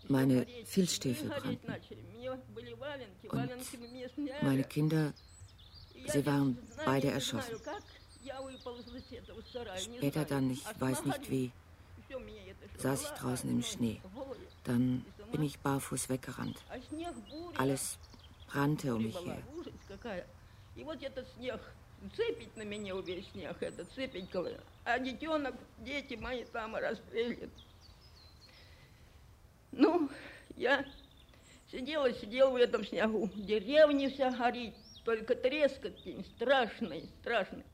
Meine Filzstiefel brannten. Und meine Kinder, sie waren beide erschossen. Später dann, ich weiß nicht wie, saß ich draußen im Schnee. Dann bin ich barfuß weggerannt. Alles brannte um mich her. цепить на меня весь снег, это цепить, а детенок, дети мои там расстрелят. Ну, я сидела, сидела в этом снегу. Деревня вся горит, только трескот страшный, страшный.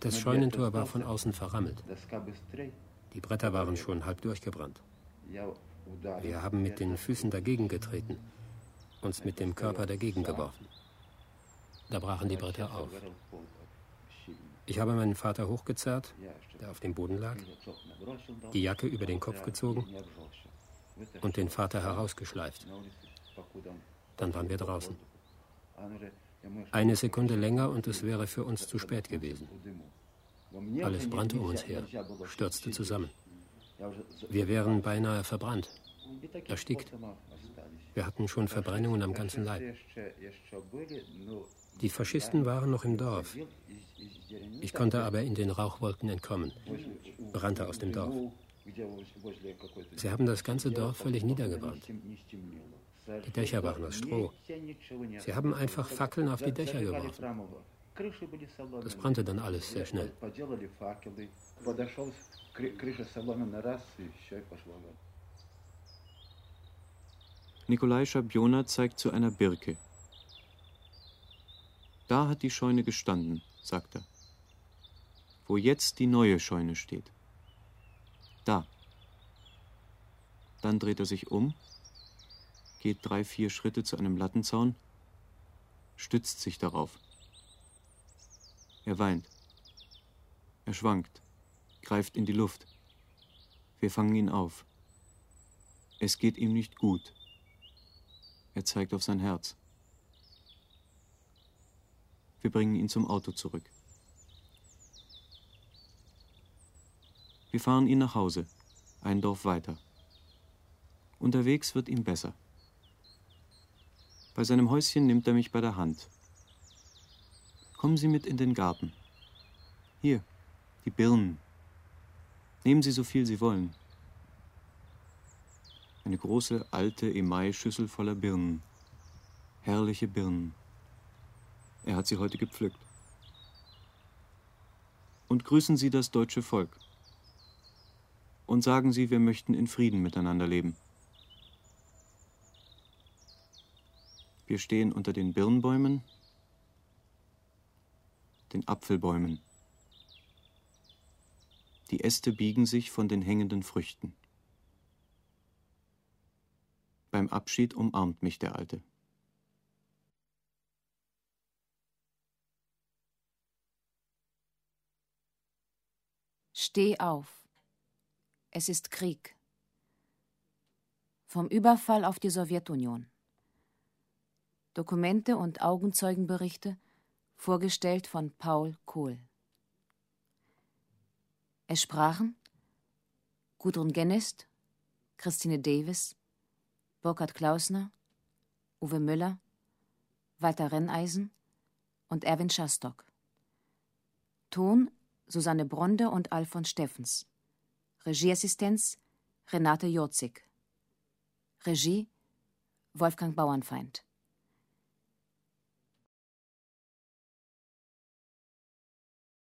Das Scheunentor war von außen verrammelt. Die Bretter waren schon halb durchgebrannt. Wir haben mit den Füßen dagegen getreten, uns mit dem Körper dagegen geworfen. Da brachen die Bretter auf. Ich habe meinen Vater hochgezerrt, der auf dem Boden lag, die Jacke über den Kopf gezogen und den Vater herausgeschleift. Dann waren wir draußen. Eine Sekunde länger und es wäre für uns zu spät gewesen. Alles brannte um uns her, stürzte zusammen. Wir wären beinahe verbrannt, erstickt. Wir hatten schon Verbrennungen am ganzen Leib. Die Faschisten waren noch im Dorf. Ich konnte aber in den Rauchwolken entkommen, rannte aus dem Dorf. Sie haben das ganze Dorf völlig niedergebrannt. Die Dächer waren aus Stroh. Sie haben einfach Fackeln auf die Dächer geworfen. Das brannte dann alles sehr schnell. Nikolai Schabjona zeigt zu einer Birke. Da hat die Scheune gestanden, sagt er. Wo jetzt die neue Scheune steht. Da. Dann dreht er sich um, geht drei, vier Schritte zu einem Lattenzaun, stützt sich darauf. Er weint. Er schwankt, greift in die Luft. Wir fangen ihn auf. Es geht ihm nicht gut. Er zeigt auf sein Herz. Wir bringen ihn zum Auto zurück. Wir fahren ihn nach Hause, ein Dorf weiter. Unterwegs wird ihm besser. Bei seinem Häuschen nimmt er mich bei der Hand. Kommen Sie mit in den Garten. Hier, die Birnen. Nehmen Sie so viel Sie wollen. Eine große, alte Emai-Schüssel voller Birnen. Herrliche Birnen. Er hat sie heute gepflückt. Und grüßen Sie das deutsche Volk. Und sagen Sie, wir möchten in Frieden miteinander leben. Wir stehen unter den Birnbäumen, den Apfelbäumen. Die Äste biegen sich von den hängenden Früchten. Beim Abschied umarmt mich der Alte. Steh auf. Es ist Krieg. Vom Überfall auf die Sowjetunion. Dokumente und Augenzeugenberichte, vorgestellt von Paul Kohl. Es sprachen Gudrun Gennest, Christine Davis, Burkhard Klausner, Uwe Müller, Walter Renneisen und Erwin Schastock. Ton Susanne Bronde und Alfons Steffens. Regieassistenz Renate Jurzig. Regie Wolfgang Bauernfeind.